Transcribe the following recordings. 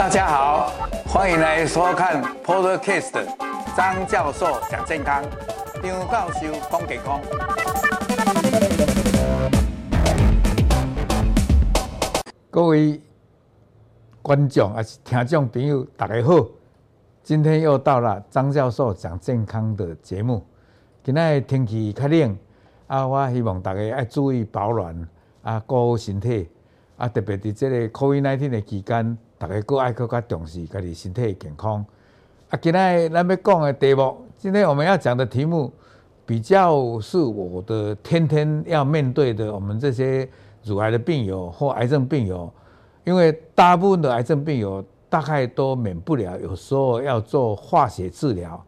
大家好，欢迎来收看 Podcast 张教授讲健康，张教授讲健康。各位观众还是听众朋友，大家好，今天又到了张教授讲健康的节目。今天天气较冷，啊，我希望大家要注意保暖，啊，顾好身体。啊，特别在这个 COVID-19 的期间，大家更爱更加重视家己身体的健康。啊，今天咱要讲的题目，今天我们要讲的题目，比较是我的天天要面对的，我们这些乳癌的病友或癌症病友，因为大部分的癌症病友大概都免不了，有时候要做化学治疗，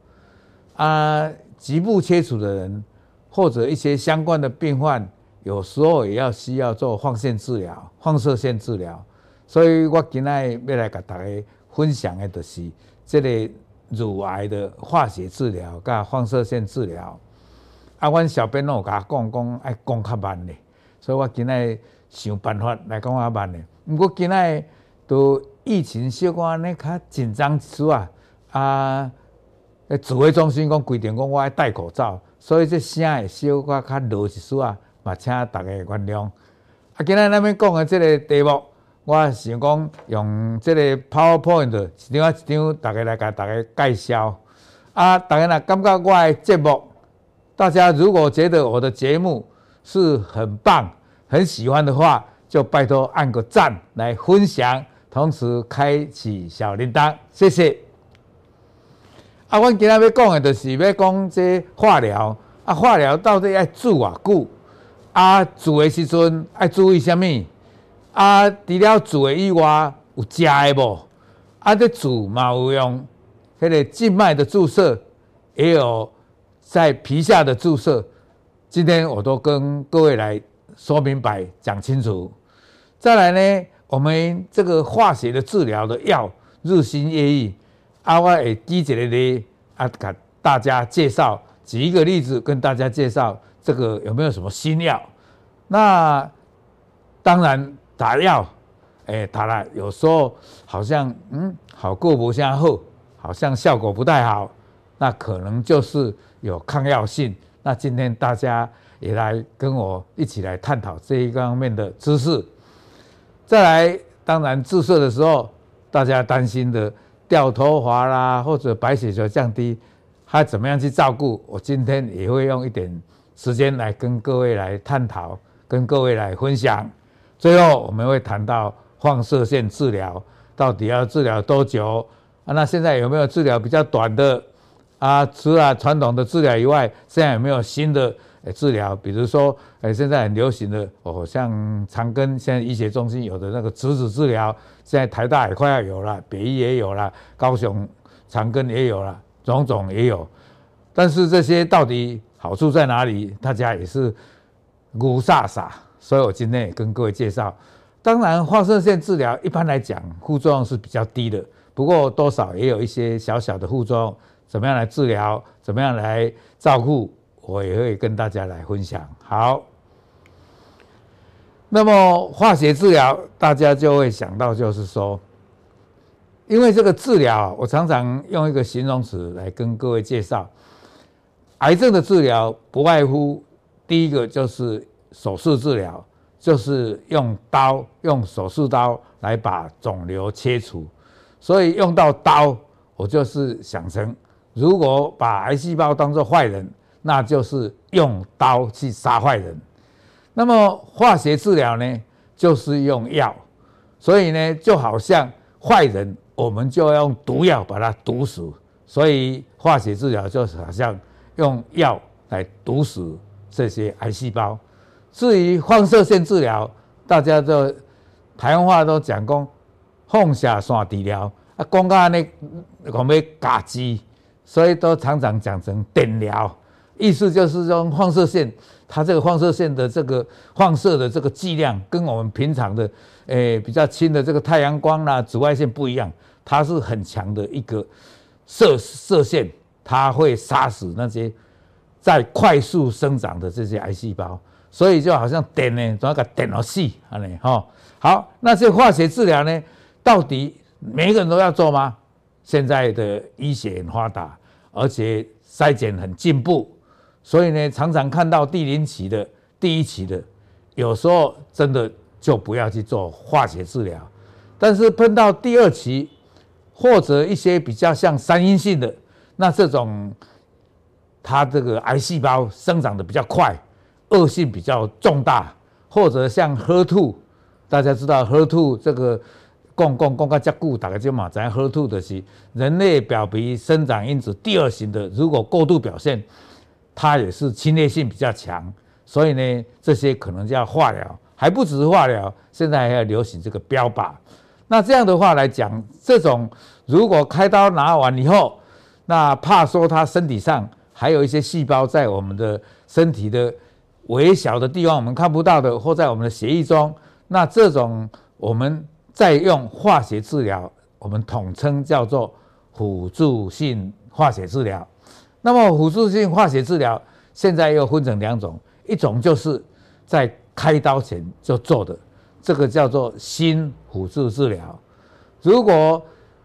啊，局部切除的人或者一些相关的病患。有时候也要需要做放线治疗、放射线治疗，所以我今天要来甲大家分享的，就是这个乳癌的化学治疗甲放射线治疗。啊，阮小编拢有甲我讲讲爱讲较慢的，所以我今天想办法来讲较慢的。不过今天都疫情小可安尼较紧张一丝啊，啊，指挥中心讲规定讲我爱戴口罩，所以这声会小可较弱一丝啊。嘛，请大家原谅。啊，今日咱们讲的这个题目，我想讲用这个 PowerPoint 一张一张，大家来给大家介绍。啊，大家若感觉我的节目，大家如果觉得我的节目是很棒、很喜欢的话，就拜托按个赞来分享，同时开启小铃铛，谢谢。啊，我今日要讲的就是要讲这化疗。啊，化疗到底要做偌久？啊，做的时阵爱注意啥物？啊，除了做的以外，有食的无？啊，这做嘛有用，迄个静脉的注射，也有在皮下的注射。今天我都跟各位来说明白、讲清楚。再来呢，我们这个化学的治疗的药日新月异。啊，我会举一个例啊，给大家介绍，举一个例子跟大家介绍。这个有没有什么新药？那当然打药，哎，打了有时候好像嗯，好过不下后，好像效果不太好，那可能就是有抗药性。那今天大家也来跟我一起来探讨这一方面的知识。再来，当然注射的时候，大家担心的掉头发啦，或者白血球降低，还怎么样去照顾？我今天也会用一点。时间来跟各位来探讨，跟各位来分享。最后我们会谈到放射线治疗到底要治疗多久啊？那现在有没有治疗比较短的啊？除了传统的治疗以外，现在有没有新的治疗？比如说，诶，现在很流行的哦，像长庚现在医学中心有的那个质子治疗，现在台大也快要有了，北医也有了，高雄长庚也有了，种种也有。但是这些到底？好处在哪里？大家也是雾煞煞，所以我今天也跟各位介绍。当然，放射线治疗一般来讲副作用是比较低的，不过多少也有一些小小的副作用。怎么样来治疗？怎么样来照顾？我也会跟大家来分享。好，那么化学治疗，大家就会想到就是说，因为这个治疗，我常常用一个形容词来跟各位介绍。癌症的治疗不外乎第一个就是手术治疗，就是用刀，用手术刀来把肿瘤切除。所以用到刀，我就是想成，如果把癌细胞当作坏人，那就是用刀去杀坏人。那么化学治疗呢，就是用药，所以呢，就好像坏人，我们就要用毒药把它毒死。所以化学治疗就是好像。用药来毒死这些癌细胞。至于放射线治疗，大家都台湾话都讲讲放射线治疗啊，讲到那我们嘎机，所以都常常讲成电疗，意思就是说放射线，它这个放射线的这个放射的这个剂量，跟我们平常的诶、比较轻的这个太阳光啦、紫外线不一样，它是很强的一个射射线。它会杀死那些在快速生长的这些癌细胞，所以就好像电呢，总要给电了死，安尼哈。好，那这化学治疗呢，到底每个人都要做吗？现在的医学很发达，而且筛检很进步，所以呢，常常看到第零期的、第一期的，有时候真的就不要去做化学治疗。但是碰到第二期，或者一些比较像三阴性的，那这种它这个癌细胞生长的比较快，恶性比较重大，或者像 HER2，大家知道 HER2 这个共共共个加固，打个结嘛咱 HER2 的是人类表皮生长因子第二型的，如果过度表现，它也是侵略性比较强，所以呢，这些可能就要化疗，还不只是化疗，现在还要流行这个标靶。那这样的话来讲，这种如果开刀拿完以后，那怕说他身体上还有一些细胞在我们的身体的微小的地方，我们看不到的，或在我们的血液中，那这种我们再用化学治疗，我们统称叫做辅助性化学治疗。那么辅助性化学治疗现在又分成两种，一种就是在开刀前就做的，这个叫做新辅助治疗。如果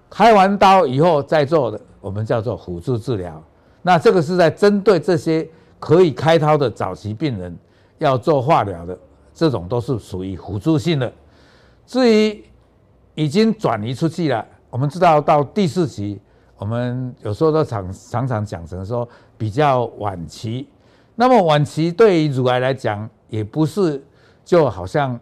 开完刀以后再做的，我们叫做辅助治疗。那这个是在针对这些可以开刀的早期病人要做化疗的，这种都是属于辅助性的。至于已经转移出去了，我们知道到第四期，我们有时候都常常常讲成说比较晚期。那么晚期对于乳癌来讲，也不是就好像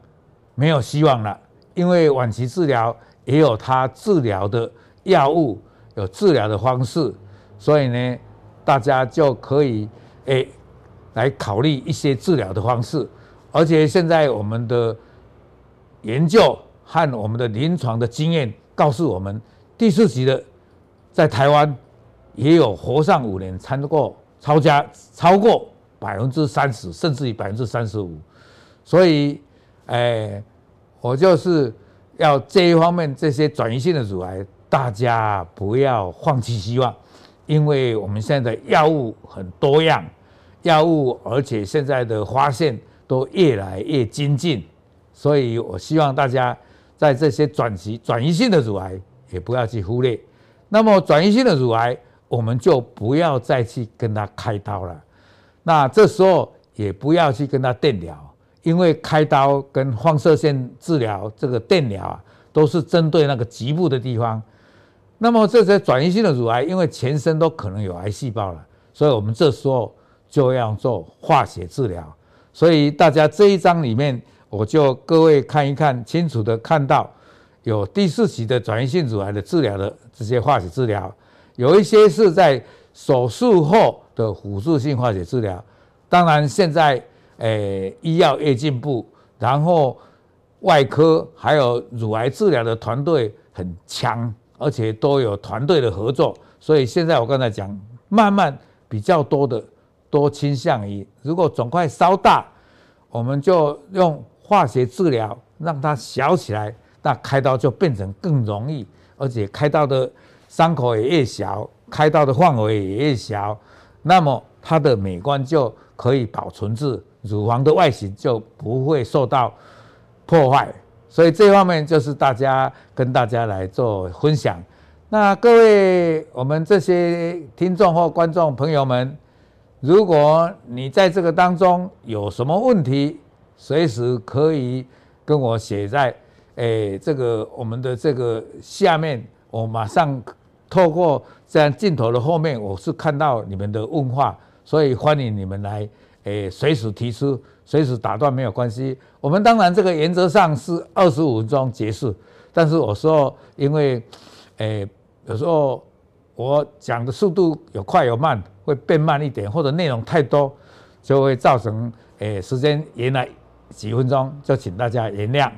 没有希望了，因为晚期治疗。也有它治疗的药物，有治疗的方式，所以呢，大家就可以诶、来考虑一些治疗的方式。而且现在我们的研究和我们的临床的经验告诉我们，第四期的在台湾也有活上五年，超过超加超过百分之三十，甚至于百分之三十五。所以，哎、我就是。要这一方面，这些转移性的乳癌，大家不要放弃希望，因为我们现在的药物很多样，药物而且现在的发现都越来越精进，所以我希望大家在这些转移转移性的乳癌也不要去忽略。那么转移性的乳癌，我们就不要再去跟他开刀了，那这时候也不要去跟他电疗。因为开刀跟放射线治疗，这个电疗啊，都是针对那个局部的地方。那么这些转移性的乳癌，因为全身都可能有癌细胞了，所以我们这时候就要做化学治疗。所以大家这一章里面，我就各位看一看，清楚的看到有第四期的转移性乳癌的治疗的这些化学治疗，有一些是在手术后的辅助性化学治疗。当然现在。诶，医药越进步，然后外科还有乳癌治疗的团队很强，而且都有团队的合作，所以现在我刚才讲，慢慢比较多的都倾向于，如果肿块稍大，我们就用化学治疗让它小起来，那开刀就变成更容易，而且开刀的伤口也越小，开刀的范围也越小，那么它的美观就可以保存住。乳房的外形就不会受到破坏，所以这方面就是大家跟大家来做分享。那各位我们这些听众或观众朋友们，如果你在这个当中有什么问题，随时可以跟我写在诶这个我们的这个下面，我马上透过这样镜头的后面，我是看到你们的问话，所以欢迎你们来。诶，随时提出，随时打断没有关系。我们当然这个原则上是二十五分钟结束，但是有时候因为，诶，有时候我讲的速度有快有慢，会变慢一点，或者内容太多，就会造成诶时间延了几分钟，就请大家原谅。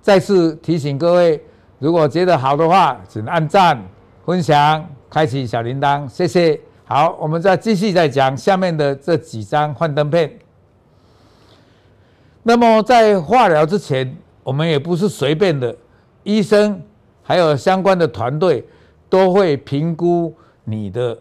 再次提醒各位，如果觉得好的话，请按赞、分享、开启小铃铛，谢谢。好，我们再继续再讲下面的这几张幻灯片。那么在化疗之前，我们也不是随便的，医生还有相关的团队都会评估你的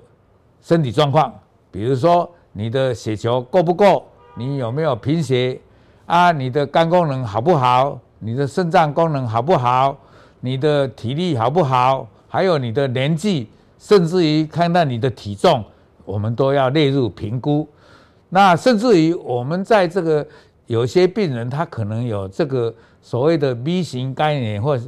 身体状况，比如说你的血球够不够，你有没有贫血啊，你的肝功能好不好，你的肾脏功能好不好，你的体力好不好，还有你的年纪，甚至于看到你的体重，我们都要列入评估。那甚至于我们在这个有些病人，他可能有这个所谓的 B 型肝炎或者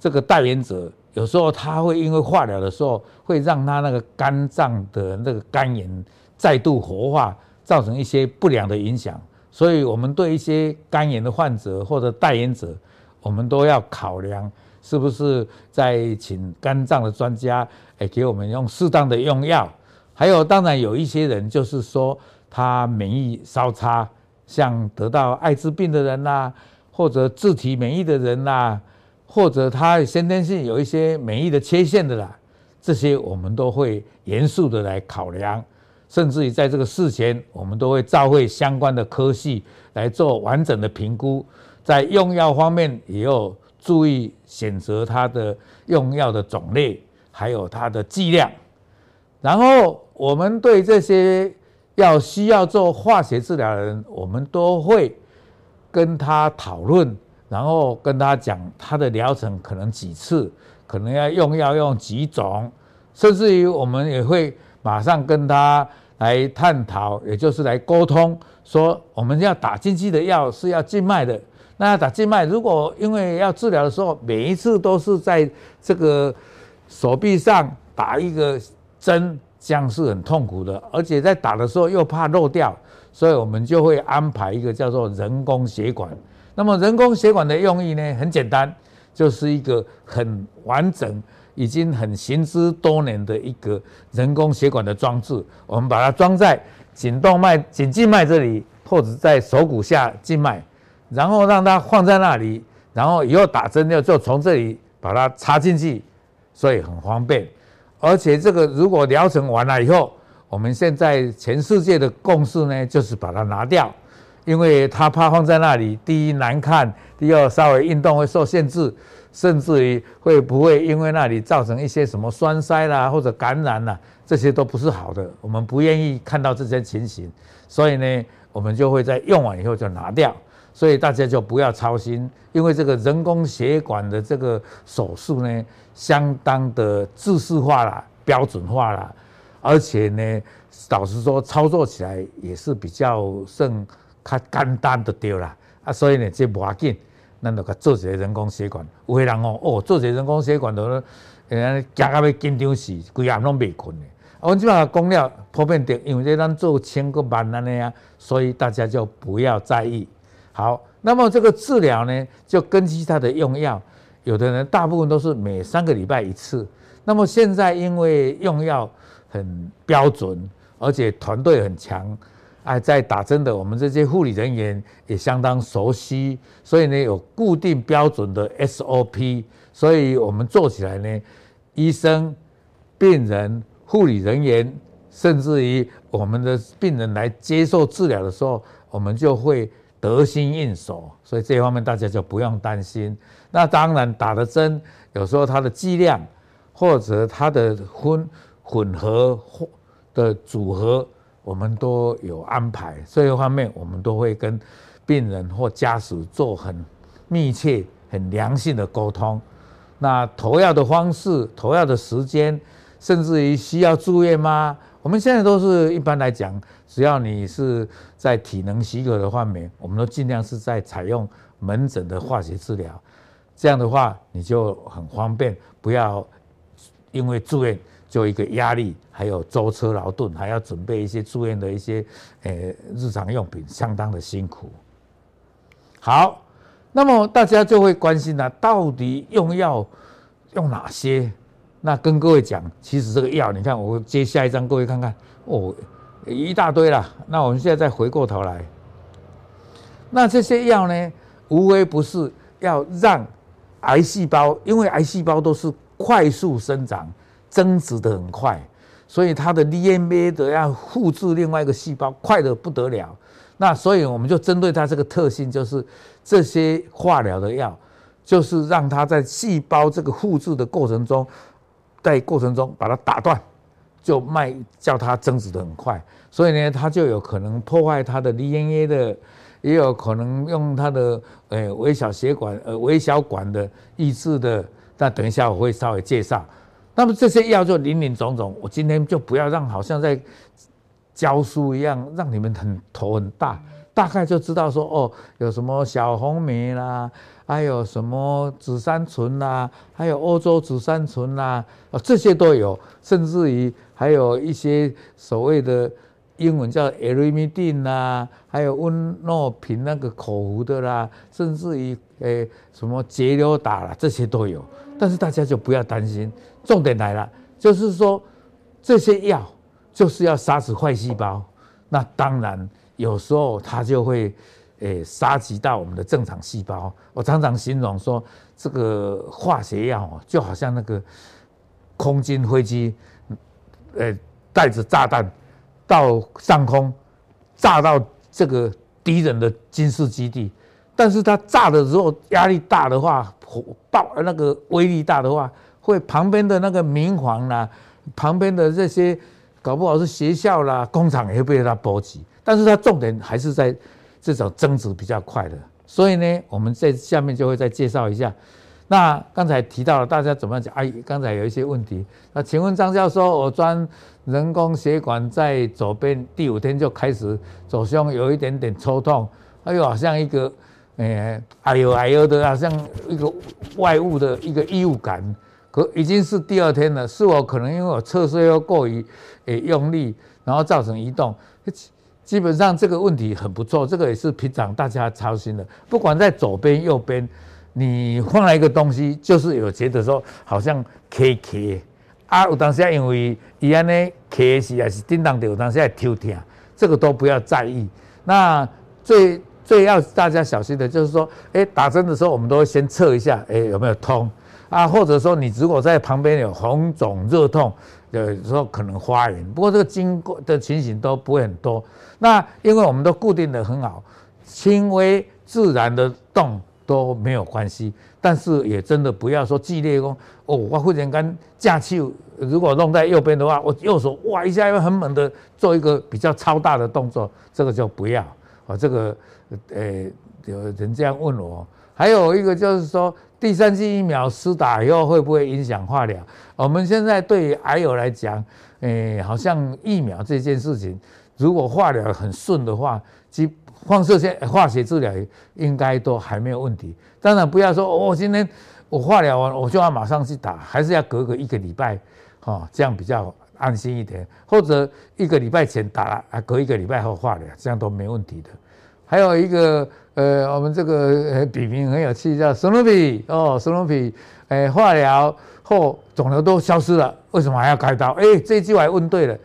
这个带原者，有时候他会因为化疗的时候，会让他那个肝脏的那个肝炎再度活化，造成一些不良的影响。所以，我们对一些肝炎的患者或者带原者，我们都要考量是不是在请肝脏的专家，诶，给我们用适当的用药。还有，当然有一些人就是说。他免疫稍差，像得到艾滋病的人呐、或者自体免疫的人呐、或者他先天性有一些免疫的缺陷的啦，这些我们都会严肃的来考量，甚至于在这个事前，我们都会召会相关的科系来做完整的评估，在用药方面也要注意选择它的用药的种类，还有它的剂量，然后我们对这些。要需要做化学治疗的人，我们都会跟他讨论，然后跟他讲他的疗程可能几次，可能要用药用几种，甚至于我们也会马上跟他来探讨，也就是来沟通，说我们要打进去的药是要静脉的，那打静脉，如果因为要治疗的时候，每一次都是在这个手臂上打一个针。这样是很痛苦的，而且在打的时候又怕漏掉，所以我们就会安排一个叫做人工血管。那么人工血管的用意呢，很简单，就是一个很完整、已经很行之多年的一个人工血管的装置。我们把它装在颈动脉、颈静脉这里，或者在手骨下静脉，然后让它放在那里，然后以后打针就就从这里把它插进去，所以很方便。而且这个如果疗程完了以后，我们现在全世界的共识呢，就是把它拿掉，因为它怕放在那里，第一难看，第二稍微运动会受限制，甚至于会不会因为那里造成一些什么栓塞啦或者感染啦，这些都不是好的，我们不愿意看到这些情形，所以呢，我们就会在用完以后就拿掉，所以大家就不要操心，因为这个人工血管的这个手术呢。相当的制式化了，标准化了，而且呢，老实说，操作起来也是比较算较简单的对啦啊，所以呢，这不要紧，咱就做一个人工血管。有些人哦，哦，做一个人工血管都，呃，惊到要紧张死，规夜拢未困的。我们基本上讲了普遍的，因为这咱做千个万那样，所以大家就不要在意。好，那么这个治疗呢，就根据它的用药。有的人大部分都是每三个礼拜一次，那么现在因为用药很标准，而且团队很强，哎，在打针的我们这些护理人员也相当熟悉，所以呢有固定标准的 SOP，所以我们做起来呢，医生、病人、护理人员，甚至于我们的病人来接受治疗的时候，我们就会。得心应手，所以这方面大家就不用担心。那当然打的针，有时候它的剂量或者它的混混合或的组合，我们都有安排。这一方面我们都会跟病人或家属做很密切、很良性的沟通。那投药的方式、投药的时间，甚至于需要住院吗？我们现在都是一般来讲。只要你是在体能许可的范围，我们都尽量是在采用门诊的化学治疗，这样的话你就很方便，不要因为住院就一个压力，还有舟车劳顿，还要准备一些住院的一些呃日常用品，相当的辛苦。好，那么大家就会关心了，到底用药用哪些？那跟各位讲，其实这个药，你看我接下一张，各位看看哦。一大堆了，那我们现在再回过头来，那这些药呢，无非不是要让癌细胞，因为癌细胞都是快速生长、增殖的很快，所以它的 DNA 的要复制另外一个细胞快得不得了。那所以我们就针对它这个特性，就是这些化疗的药，就是让它在细胞这个复制的过程中，在过程中把它打断。就卖叫它增殖的很快，所以呢，它就有可能破坏它的 DNA 的，也有可能用它的呃微小血管呃微小管的抑制的那等一下我会稍微介绍。那么这些药就林林总总，我今天就不要让好像在教书一样，让你们很头很大，大概就知道说哦，有什么小红莓啦，还有什么紫杉醇啦，还有欧洲紫杉醇啦，啊这些都有，甚至于还有一些所谓的。英文叫 Erimidin 啦，还有温诺平那个口服的啦，甚至于诶、什么节流打啦，这些都有。但是大家就不要担心，重点来了，就是说这些药就是要杀死坏细胞。那当然有时候它就会诶杀及到我们的正常细胞。我常常形容说，这个化学药就好像那个空军飞机，诶带着炸弹。到上空炸到这个敌人的军事基地，但是它炸的时候压力大的话，火爆那个威力大的话，会旁边的那个民房啦，旁边的这些搞不好是学校啦、工厂也会被它波及。但是它重点还是在这种增值比较快的，所以呢，我们在下面就会再介绍一下。那刚才提到了大家怎么样讲？哎，刚才有一些问题。那请问张教授，我装人工血管在左边，第五天就开始左胸有一点点抽痛，哎呦，好像一个，哎，哎呦哎呦的，好像一个外物的一个异物感。可已经是第二天了，是我可能因为我侧睡又过于诶用力，然后造成移动。基本上这个问题很不错，这个也是平常大家操心的，不管在左边右边。你换了一个东西，就是有觉得说好像卡卡啊，有当时因为伊安呢卡是还是叮当的，有当时还抽痛，这个都不要在意。那最最要大家小心的就是说，哎，打针的时候我们都会先测一下，哎，有没有痛啊？或者说你如果在旁边有红肿热痛，有时候可能发炎，不过这个经过的情形都不会很多。那因为我们都固定的很好，轻微自然的动。都没有关系，但是也真的不要说剧烈哦。哦，我忽然间架气，如果弄在右边的话，我右手哇一下又很猛的做一个比较超大的动作，这个就不要。啊，这个呃有人这样问我，还有一个就是说第三剂疫苗施打以后会不会影响化疗？我们现在对癌友来讲，诶，好像疫苗这件事情，如果化疗很顺的话，基放射线化学治疗应该都还没有问题。当然不要说哦，今天我化疗完我就要马上去打，还是要隔个一个礼拜，哈，这样比较安心一点。或者一个礼拜前打，啊，隔一个礼拜后化疗，这样都没问题的。还有一个呃，我们这个笔名很有趣，叫史努比哦，史努比，诶，化疗后肿瘤都消失了，为什么还要开刀？诶，这句我还问对了。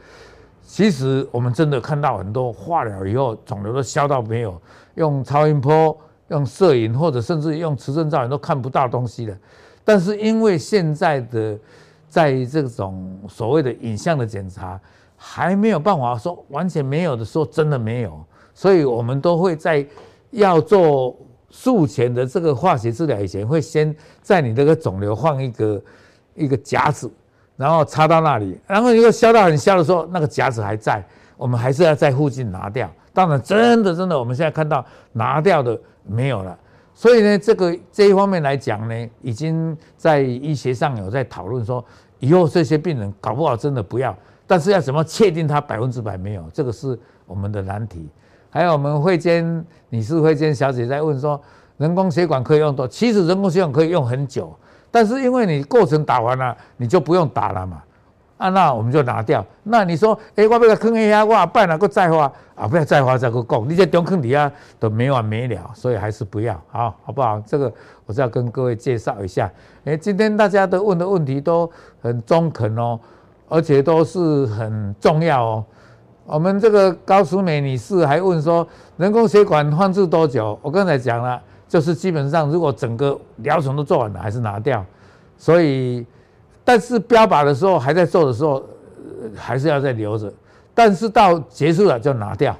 其实我们真的看到很多化疗以后肿瘤都消到没有，用超音波、用摄影或者甚至用磁振造影都看不到东西的。但是因为现在的在这种所谓的影像的检查还没有办法说完全没有的时候真的没有，所以我们都会在要做术前的这个化学治疗以前，会先在你这个肿瘤放一个一个夹子。然后插到那里，然后如果消到很消的时候，那个夹子还在，我们还是要在附近拿掉。当然，真的真的，我们现在看到拿掉的没有了。所以呢，这个这一方面来讲呢，已经在医学上有在讨论说，以后这些病人搞不好真的不要。但是要怎么确定他百分之百没有，这个是我们的难题。还有我们慧娟女士、慧娟小姐在问说，人工血管可以用多？其实人工血管可以用很久。但是因为你过程打完了，你就不用打了嘛，啊，那我们就拿掉。那你说，哎，我不要坑一下，我办了个再花啊，不要再花再个供，你这中坑底下都没完没了，所以还是不要，好，好不好？这个我是要跟各位介绍一下。哎，今天大家都问的问题都很中肯哦，而且都是很重要哦。我们这个高淑美女士还问说，人工血管放置多久？我刚才讲了。就是基本上，如果整个疗程都做完了，还是拿掉。所以，但是标靶的时候还在做的时候，还是要再留着。但是到结束了就拿掉。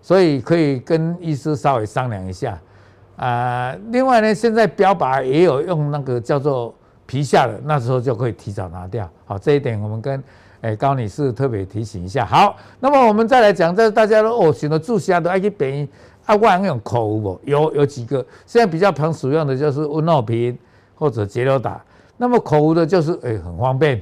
所以可以跟医师稍微商量一下。啊，另外呢，现在标靶也有用那个叫做皮下的，那时候就可以提早拿掉。好，这一点我们跟诶高女士特别提醒一下。好，那么我们再来讲，这大家都哦，选择注射的爱去病。啊，我用口服不？有有几个，现在比较常使用的就是温诺平或者捷流打。那么口服的就是诶、很方便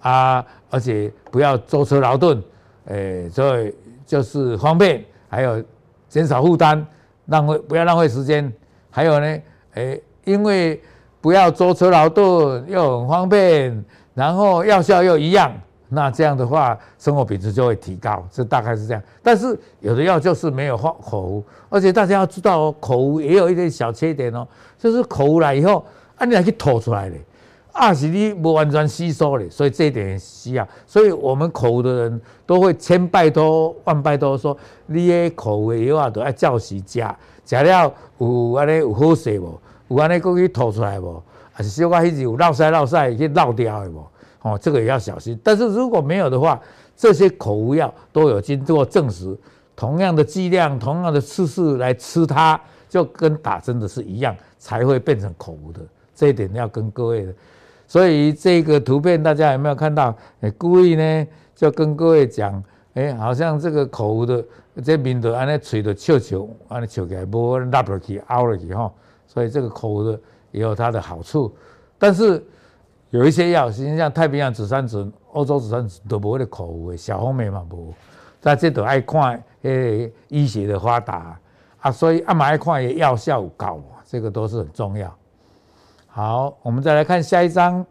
啊，而且不要舟车劳顿，诶、欸，所以就是方便，还有减少负担，浪费不要浪费时间，还有呢，诶、因为不要舟车劳顿又很方便，然后药效又一样。那这样的话，生活品质就会提高，这大概是这样。但是有的药就是没有化口服，而且大家要知道哦，口服也有一点小缺点哦，就是口服了以后，啊，你还去吐出来的，啊，是你不完全吸收的，所以这一点需要。所以我们口服的人都会千拜托万拜托说，你的口服药啊，都要照时吃，吃了有安尼有好势无？有安尼过去吐出来无？还是小可迄有落塞落塞去漏掉的无？哦，这个也要小心。但是如果没有的话，这些口服药都有经过证实，同样的剂量、同样的次数来吃它，就跟打针的是一样，才会变成口服的。这一点要跟各位的。所以这个图片大家有没有看到？哎，故意呢就跟各位讲，哎，好像这个口服的这面的，安尼吹的笑笑，安尼笑起来不会拉落去、凹了去哈。所以这个口服的也有它的好处，但是。有一些药，实际上太平洋紫杉醇、欧洲紫杉醇都无咧口服的，小红莓嘛无，但这都爱看诶医学的发达啊，所以啊嘛爱看也药效高，这个都是很重要。好，我们再来看下一章。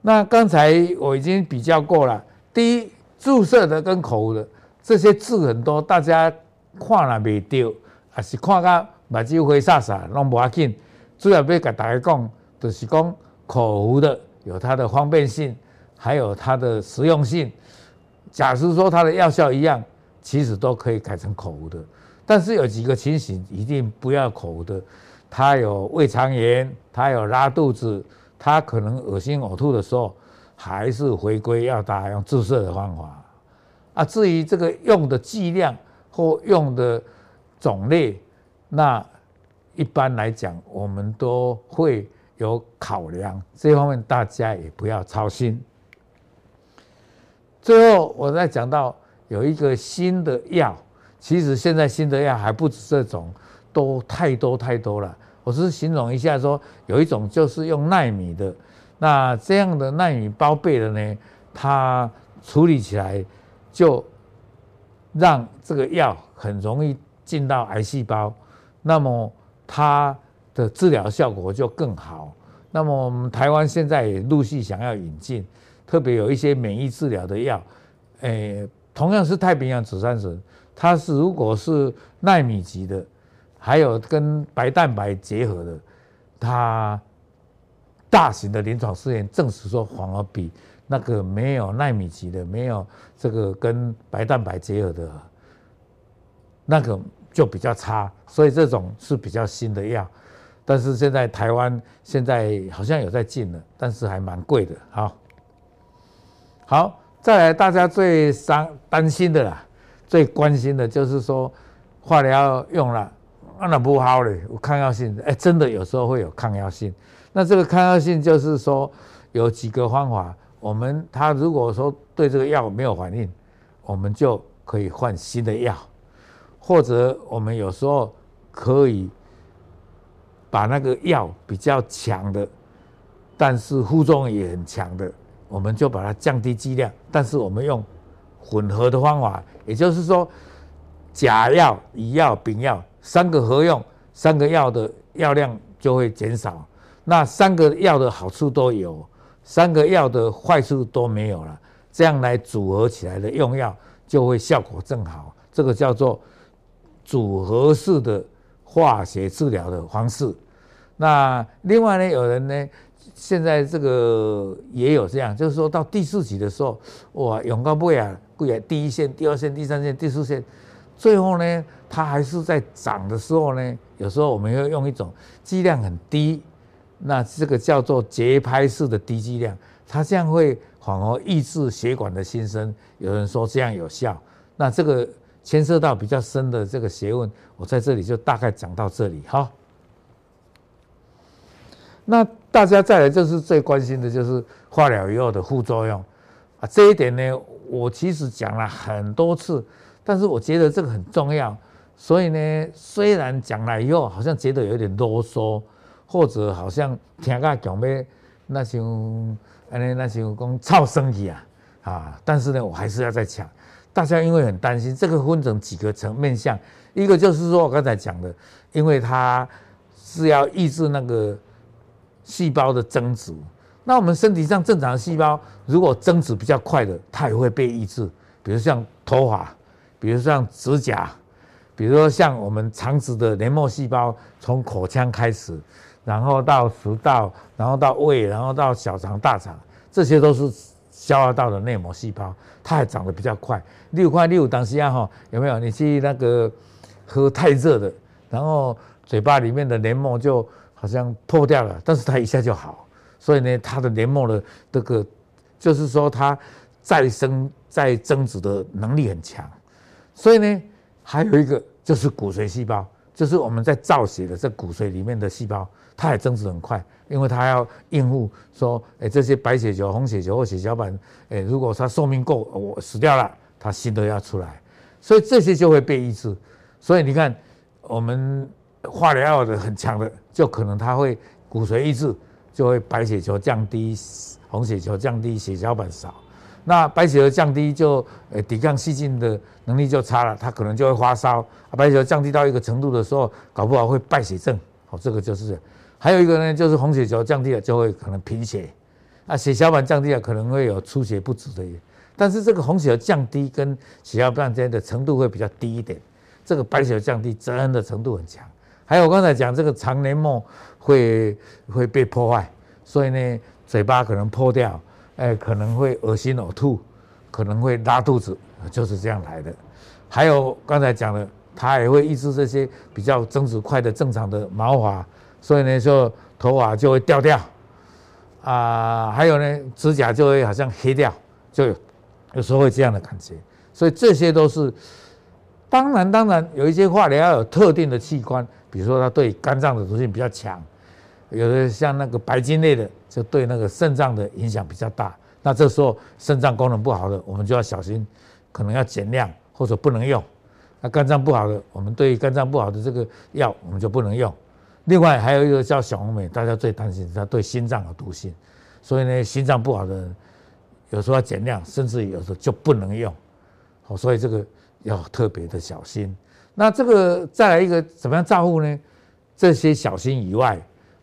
那刚才我已经比较过了，第一注射的跟口服的这些字很多，大家看了没丢，还是看个目睭灰煞煞，拢无要紧，主要要给大家讲。就是讲口服的有它的方便性，还有它的实用性。假如说它的药效一样，其实都可以改成口服的。但是有几个情形一定不要口服的，它有胃肠炎，它有拉肚子，它可能恶心呕吐的时候，还是回归要大家用注射的方法。啊，至于这个用的剂量或用的种类，那一般来讲，我们都会。有考量这方面，大家也不要操心。最后，我再讲到有一个新的药，其实现在新的药还不止这种，都太多太多了。我是形容一下说，有一种就是用奈米的，那这样的奈米包被的呢，它处理起来就让这个药很容易进到癌细胞，那么它。的治疗效果就更好。那么我们台湾现在也陆续想要引进，特别有一些免疫治疗的药，诶，同样是太平洋紫杉醇，它是如果是奈米级的，还有跟白蛋白结合的，它大型的临床试验证实说，反而比那个没有奈米级的，没有这个跟白蛋白结合的，那个就比较差。所以这种是比较新的药。但是现在台湾现在好像有在进了，但是还蛮贵的。好，好，再来大家最伤担心的啦，最关心的就是说化疗用了，那不好嘞，有抗药性。哎，真的有时候会有抗药性。那这个抗药性就是说有几个方法，我们他如果说对这个药没有反应，我们就可以换新的药，或者我们有时候可以。把那个药比较强的，但是副作用也很强的，我们就把它降低剂量。但是我们用混合的方法，也就是说，甲药、乙药、丙药三个合用，三个药的药量就会减少。那三个药的好处都有，三个药的坏处都没有了。这样来组合起来的用药就会效果正好。这个叫做组合式的。化学治疗的方式，那另外呢，有人呢，现在这个也有这样，就是说到第四期的时候，哇，用到尾啊，贵啊，第一线、第二线、第三线、第四线，最后呢，它还是在涨的时候呢，有时候我们要用一种剂量很低，那这个叫做节拍式的低剂量，它这样会反而抑制血管的新生，有人说这样有效，那这个。牵涉到比较深的这个学问，我在这里就大概讲到这里哈。那大家再来就是最关心的就是化疗以后的副作用啊，这一点呢，我其实讲了很多次，但是我觉得这个很重要，所以呢，虽然讲了以后好像觉得有点啰嗦，或者好像听个讲咩那像安尼那像讲超生气啊啊！但是呢，我还是要再讲，大家因为很担心，这个分成几个层面向，一个就是说我刚才讲的，因为它是要抑制那个细胞的增殖。那我们身体上正常的细胞，如果增殖比较快的，它也会被抑制。比如像头发，比如像指甲，比如说像我们肠子的黏膜细胞，从口腔开始，然后到食道，然后到胃，然后到小肠、大肠，这些都是消化道的内膜细胞，它还长得比较快。六块六当时啊哈，有没有？你去那个喝太热的，然后嘴巴里面的黏膜就好像破掉了，但是它一下就好。所以呢，它的黏膜的这个，就是说它再生再增殖的能力很强。所以呢，还有一个就是骨髓细胞，就是我们在造血的这骨髓里面的细胞，它也增值很快，因为它要应付说，哎，这些白血球、红血球或血小板，哎，如果它寿命够，我死掉了，它新的要出来，所以这些就会被抑制。所以你看，我们化疗药的很强的，就可能它会骨髓抑制。就会白血球降低，红血球降低，血小板少。那白血球降低就呃抵抗细菌的能力就差了，它可能就会发烧。白血球降低到一个程度的时候，搞不好会败血症。好，这个就是。还有一个呢，就是红血球降低了就会可能贫血。啊，血小板降低了可能会有出血不止的。但是这个红血球降低跟血小板之间的程度会比较低一点。这个白血球降低真的程度很强。还有我刚才讲这个肠黏膜。会会被破坏，所以呢，嘴巴可能破掉，哎，可能会恶心呕吐，可能会拉肚子，就是这样来的。还有刚才讲的，它也会抑制这些比较增殖快的正常的毛发，所以呢，就头发就会掉掉，啊，还有呢，指甲就会好像黑掉，就有有时候会这样的感觉。所以这些都是，当然当然有一些化疗要有特定的器官，比如说它对肝脏的毒性比较强。有的像那个白金类的，就对那个肾脏的影响比较大。那这时候肾脏功能不好的，我们就要小心，可能要减量或者不能用。那肝脏不好的，我们对肝脏不好的这个药，我们就不能用。另外还有一个叫小红莓，大家最担心它对心脏有毒性，所以呢，心脏不好的人有时候要减量，甚至有时候就不能用。好，所以这个要特别的小心。那这个再来一个怎么样照顾呢？这些小心以外。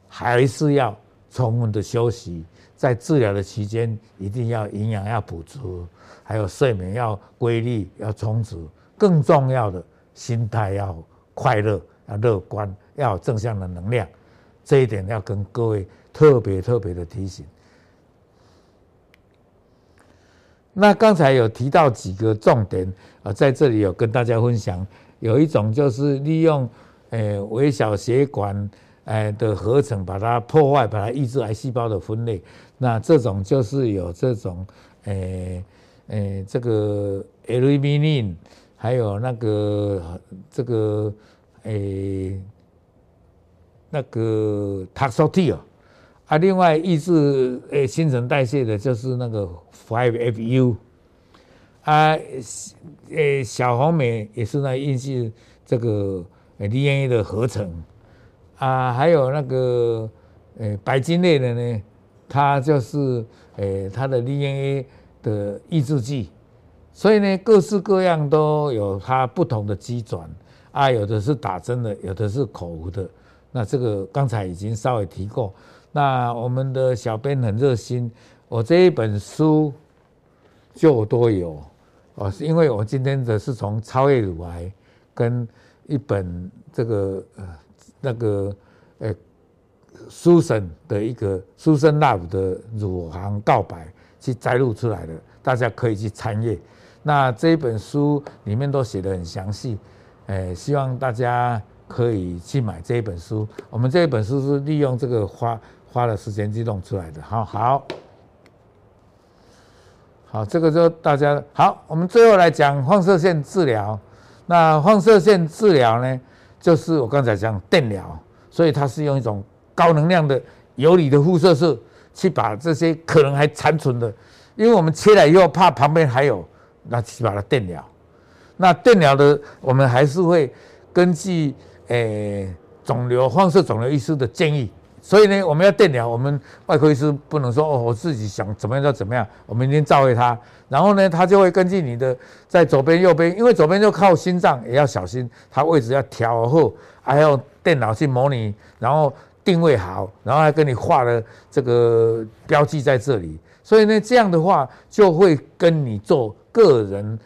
还是要充分的休息，在治疗的期间一定要营养要补足，还有睡眠要规律要充足，更重要的心态要快乐要乐观，要有正向的能量，这一点要跟各位特别特别的提醒。那刚才有提到几个重点啊，在这里有跟大家分享，有一种就是利用诶微小血管。哎的合成，把它破坏，把它抑制癌细胞的分裂。那这种就是有这种，诶诶，这个 Aluminine 还有那个这个诶那个 Taxotere 啊，另外抑制诶新陈代谢的就是那个 five fu 啊，诶小红莓也是那抑制这个 DNA 的合成。啊，还有那个，呃，白金类的呢，它就是，诶，它的 DNA 的抑制剂，所以呢，各式各样都有它不同的机转，啊，有的是打针的，有的是口服的。那这个刚才已经稍微提过。那我们的小编很热心，我这一本书就都有，哦，是因为我今天的是从超越乳癌跟一本这个呃。那个呃，书生的一个书生 Love 的乳房告白去摘录出来的，大家可以去参阅。那这一本书里面都写得很详细，诶，希望大家可以去买这一本书。我们这一本书是利用这个花花了时间去弄出来的。好好好，这个就大家好。我们最后来讲放射线治疗。那放射线治疗呢？就是我刚才讲电疗，所以它是用一种高能量的有理的辐射素去把这些可能还残存的，因为我们切了以后怕旁边还有，那去把它电疗。那电疗的我们还是会根据诶肿瘤放射肿瘤医师的建议所以呢，我们要电疗，我们外科医师不能说哦，我自己想怎么样就怎么样，我们一定照会他。然后呢，他就会根据你的在左边、右边，因为左边就靠心脏，也要小心，他位置要调后，还要电脑去模拟，然后定位好，然后还跟你画了这个标记在这里。所以呢，这样的话就会跟你做个人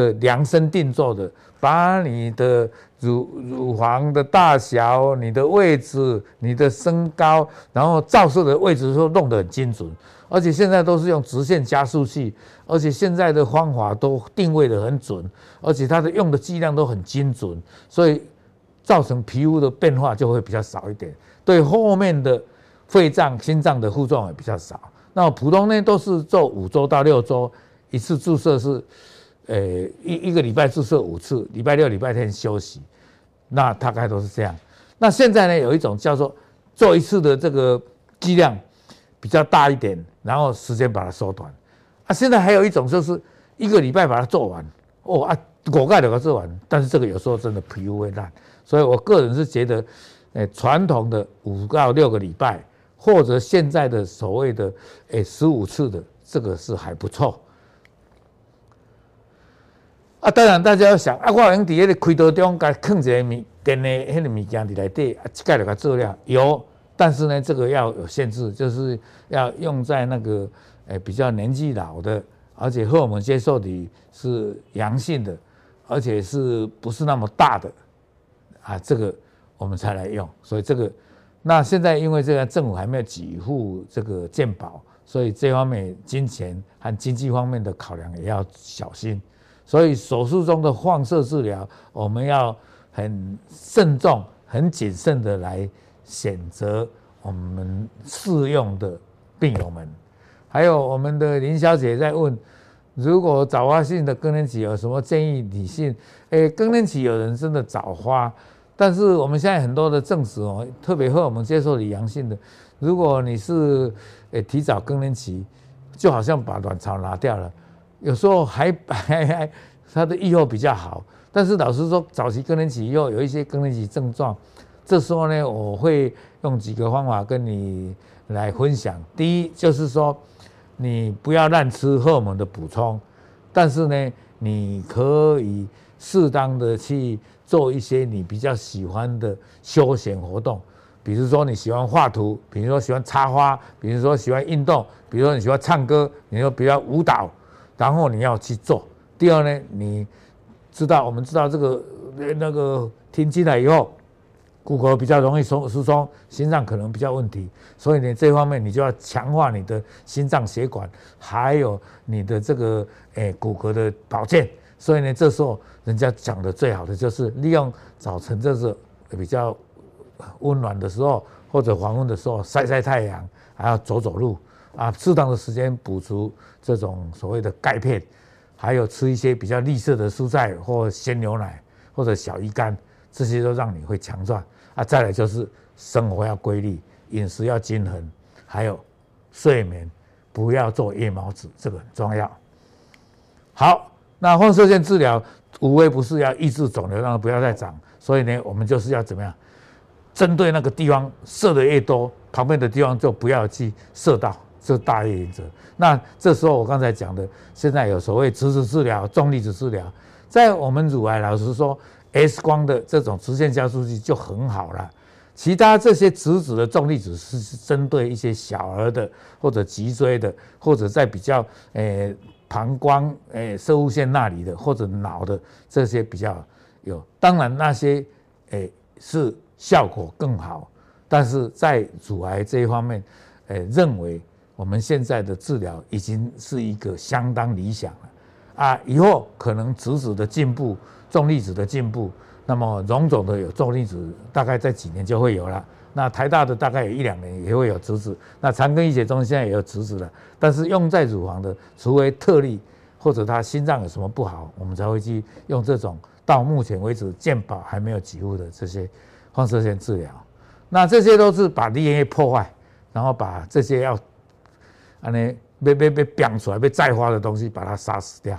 的量身定做的，把你的乳乳房的大小、你的位置、你的身高，然后照射的位置都弄得很精准。而且现在都是用直线加速器，而且现在的方法都定位得很准，而且它的用的剂量都很精准，所以造成皮肤的变化就会比较少一点，对后面的肺脏、心脏的副作用也比较少。那普通呢都是做五周到六周一次注射是，呃一一个礼拜注射五次，礼拜六礼拜天休息，那大概都是这样。那现在呢有一种叫做做一次的这个剂量比较大一点，然后时间把它缩短。啊，现在还有一种就是一个礼拜把它做完，哦啊，果盖都给它做完，但是这个有时候真的皮肤会烂，所以我个人是觉得，诶传统的五到六个礼拜。或者现在的所谓的诶十五次的这个是还不错啊，当然大家要想啊，我用在那个开刀中给放一个米电的那个物件在里底啊，盖了个质量有，但是呢这个要有限制，就是要用在那个诶比较年纪老的，而且荷尔蒙接受体是阳性的，而且是不是那么大的啊，这个我们才来用，所以这个。那现在因为这个政府还没有给付这个健保，所以这方面金钱和经济方面的考量也要小心。所以手术中的放射治疗，我们要很慎重、很谨慎的来选择我们适用的病友们。还有我们的林小姐在问，如果早发性的更年期有什么建议？女性，诶，更年期有人真的早发。但是我们现在很多的证实哦，特别和我们接受的阳性的，如果你是诶提早更年期，就好像把卵巢拿掉了，有时候还还还他的预后比较好。但是老实说，早期更年期以后有一些更年期症状，这时候呢，我会用几个方法跟你来分享。第一就是说，你不要乱吃荷尔蒙的补充，但是呢，你可以适当的去。做一些你比较喜欢的休闲活动，比如说你喜欢画图，比如说喜欢插花，比如说喜欢运动，比如说你喜欢唱歌，你说比较舞蹈，然后你要去做。第二呢，你知道我们知道这个那个停经了以后，骨骼比较容易松疏松，心脏可能比较问题，所以呢这方面你就要强化你的心脏血管，还有你的这个诶骨骼的保健。所以呢，这时候人家讲的最好的就是利用早晨这是比较温暖的时候，或者黄昏的时候晒晒太阳，还要走走路啊，适当的时间补足这种所谓的钙片，还有吃一些比较绿色的蔬菜或鲜牛奶或者小鱼干，这些都让你会强壮啊。再来就是生活要规律，饮食要均衡，还有睡眠不要做夜猫子，这个很重要。好。那放射线治疗无非不是要抑制肿瘤，让它不要再长，所以呢，我们就是要怎么样，针对那个地方射的越多，旁边的地方就不要去射到，这大于原则。那这时候我刚才讲的，现在有所谓质子治疗、重粒子治疗，在我们乳癌，老师说，X 光的这种直线加速器就很好了。其他这些质子的重粒子是针对一些小儿的，或者脊椎的，或者在比较诶。膀胱诶，射物线那里的或者脑的这些比较有，当然那些诶是效果更好，但是在乳癌这一方面，诶认为我们现在的治疗已经是一个相当理想了啊，以后可能质子的进步，重粒子的进步，那么荣总的有重粒子，大概在几年就会有了。那台大的大概有一两年也会有质子，那长庚医学中心现在也有质子了，但是用在乳房的，除非特例或者他心脏有什么不好，我们才会去用这种。到目前为止，健保还没有给付的这些放射线治疗，那这些都是把 DNA 破坏，然后把这些要啊呢被被被变出来被再发的东西把它杀死掉。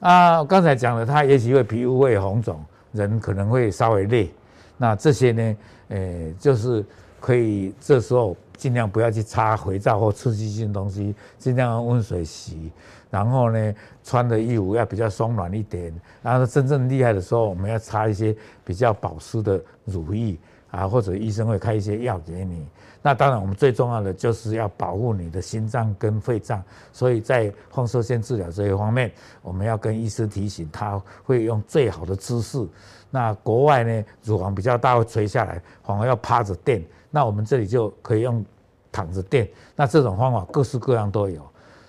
啊，刚才讲了，他也许会皮肤会红肿，人可能会稍微累。那这些呢，诶，就是可以这时候尽量不要去擦肥皂或刺激性东西，尽量用温水洗。然后呢，穿的衣服要比较松软一点。然后真正厉害的时候，我们要擦一些比较保湿的乳液啊，或者医生会开一些药给你。那当然，我们最重要的就是要保护你的心脏跟肺脏。所以在放射线治疗这一方面，我们要跟医师提醒，他会用最好的姿势。那国外呢，乳房比较大会垂下来，反而要趴着垫。那我们这里就可以用躺着垫。那这种方法各式各样都有。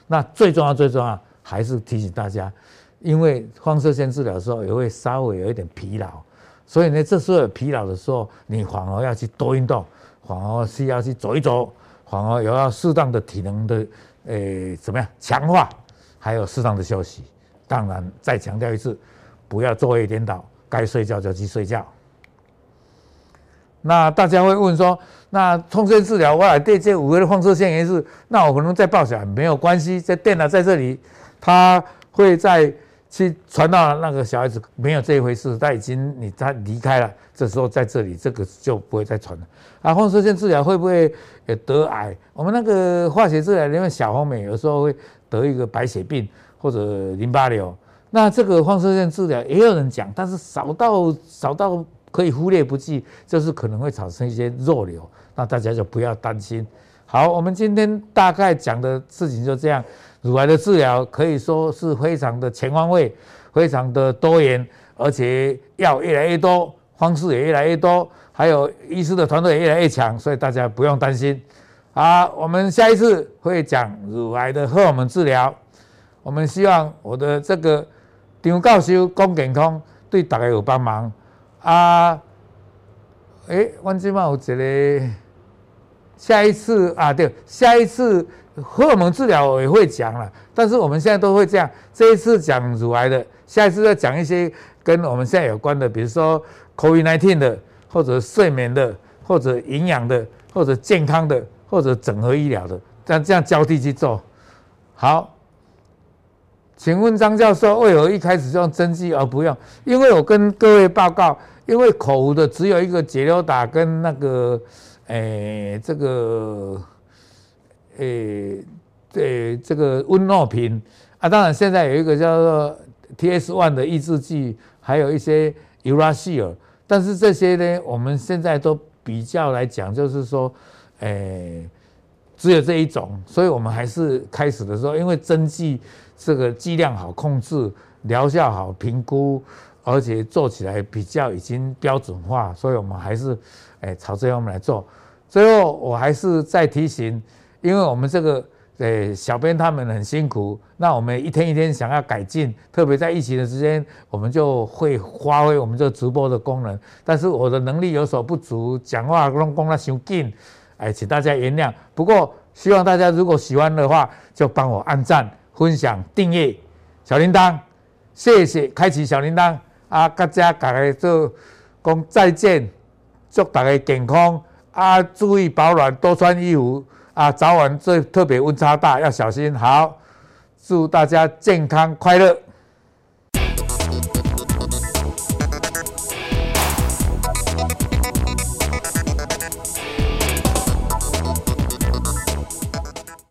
那最重要、最重要还是提醒大家，因为放射线治疗的时候也会稍微有一点疲劳，所以呢，这时候有疲劳的时候，你反而要去多运动，反而是要去走一走，反而有要适当的体能的，诶，怎么样强化，还有适当的休息。当然，再强调一次，不要昼夜颠倒，该睡觉就去睡觉。那大家会问说，那放射线治疗，我来对这五个的放射线也是，那我可能再报起来没有关系，这电脑在这里，它会在去传到那个小孩子，没有这一回事，他已经你他离开了，这时候在这里，这个就不会再传了。啊，放射线治疗会不会也得癌？我们那个化学治疗，因为小红莓有时候会得一个白血病或者淋巴瘤，那这个放射线治疗也有人讲，但是少到少到。可以忽略不计，就是可能会产生一些肉瘤，那大家就不要担心。好，我们今天大概讲的事情就这样。乳癌的治疗可以说是非常的全方位，非常的多元，而且药越来越多，方式也越来越多，还有医师的团队也越来越强，所以大家不用担心。好，我们下一次会讲乳癌的荷尔蒙治疗。我们希望我的这个张教授讲健康对大家有帮忙。啊，诶，我今嘛有一个，下一次啊，对，下一次荷尔蒙治疗也会讲了，但是我们现在都会这样，这一次讲乳癌的，下一次再讲一些跟我们现在有关的，比如说 COVID-19 的，或者睡眠的，或者营养的，或者健康的，或者整合医疗的，这样这样交替去做，好。请问张教授为何一开始就用针剂而不用？因为我跟各位报告，因为口的只有一个解疗打跟那个，诶、这个，诶、诶，这个温诺平啊，当然现在有一个叫做 TS one 的抑制剂，还有一些 Uracil，但是这些呢，我们现在都比较来讲，就是说，诶、只有这一种，所以我们还是开始的时候，因为针剂。这个剂量好控制，疗效好评估，而且做起来比较已经标准化，所以我们还是哎朝这方面来做。最后我还是再提醒，因为我们这个诶小编他们很辛苦，那我们一天一天想要改进，特别在疫情的时间，我们就会发挥我们这个直播的功能。但是我的能力有所不足，讲话拢讲得太紧，哎，请大家原谅。不过希望大家如果喜欢的话，就帮我按赞。分享、订阅小铃铛，谢谢，开启小铃铛啊！大家大家就讲再见，祝大家健康啊！注意保暖，多穿衣服啊！早晚最特别温差大，要小心。好，祝大家健康快乐。